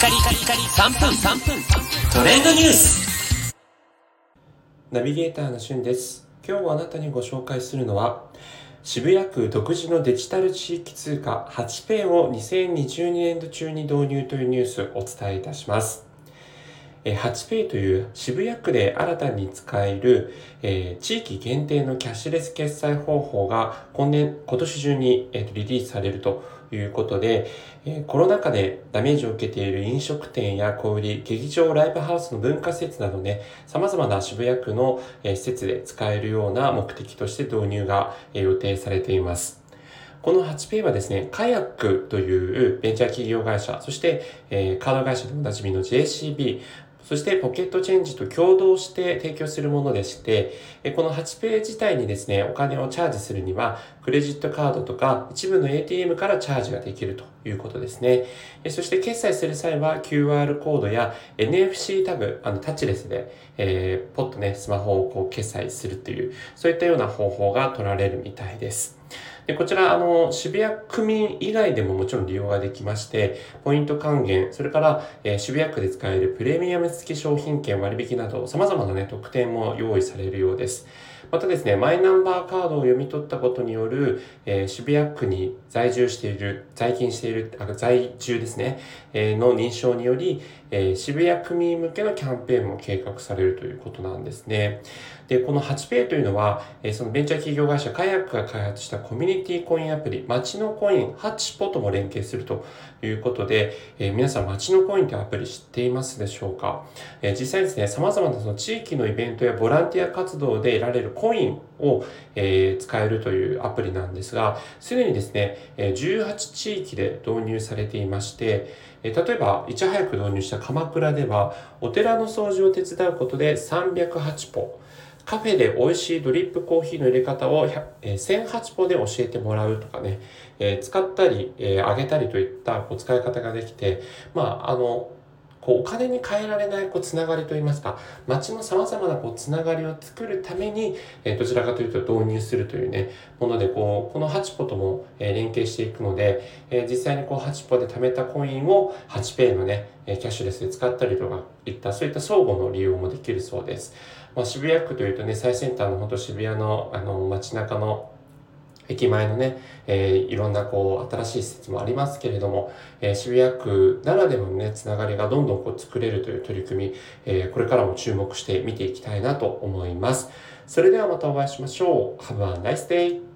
カリカリカリ3分3分トレンドニュースナビゲーターのしゅんです。今日あなたにご紹介するのは、渋谷区独自のデジタル地域通貨8ペンを2022年度中に導入というニュースをお伝えいたします。えー 8Pay という渋谷区で新たに使える、え地域限定のキャッシュレス決済方法が今年、今年中に、えーリリースされるということで、えコロナ禍でダメージを受けている飲食店や小売り、劇場、ライブハウスの文化施設などね、様々な渋谷区のえ施設で使えるような目的として導入がえ予定されています。この 8Pay はですね、カヤックというベンチャー企業会社、そして、えーカード会社でおなじみの JCB、そしてポケットチェンジと共同して提供するものでして、この 8Pay 自体にですね、お金をチャージするには、クレジットカードとか一部の ATM からチャージができるということですね。そして決済する際は QR コードや NFC タグ、あのタッチレスで、えーポッとね、スマホをこう決済するという、そういったような方法が取られるみたいです。でこちら、あの、渋谷区民以外でももちろん利用ができまして、ポイント還元、それから、えー渋谷区で使えるプレミアム付き商品券割引など、様々なね、特典も用意されるようです。またですね、マイナンバーカードを読み取ったことによる、えー渋谷区に在住している、在勤している、あ在住ですね、えーの認証により、えー渋谷区民向けのキャンペーンも計画されるということなんですね。で、この 8Pay というのは、えそのベンチャー企業会社カヤックが開発したコミュニティコインアプリ、街のコイン、ハチポとも連携するということで、えー皆さん街のコインというアプリ知っていますでしょうか、えー実際ですね、様々なその地域のイベントやボランティア活動で得られるコインを、えー使えるというアプリなんですが、すでにですね、18地域で導入されていまして、例えば、いち早く導入した鎌倉では、お寺の掃除を手伝うことで308歩、カフェで美味しいドリップコーヒーの入れ方を100えー1008歩で教えてもらうとかね、えー使ったり、えーあげたりといったこう使い方ができて、まあ、あの、こうお金に換えられないこうつながりといいますか、街の様々なこうつながりを作るために、えどちらかというと導入するというね、もので、こう、このハチポとも、え連携していくので、え実際にこうハチポで貯めたコインを 8Pay のね、えキャッシュレスで使ったりとかいった、そういった相互の利用もできるそうです。まあ、渋谷区というとね、最先端の本当渋谷のあの街中の駅前のね、えーいろんなこう新しい施設もありますけれども、えー渋谷区ならではのね、つながりがどんどんこう作れるという取り組み、えーこれからも注目して見ていきたいなと思います。それではまたお会いしましょう。Have a nice day!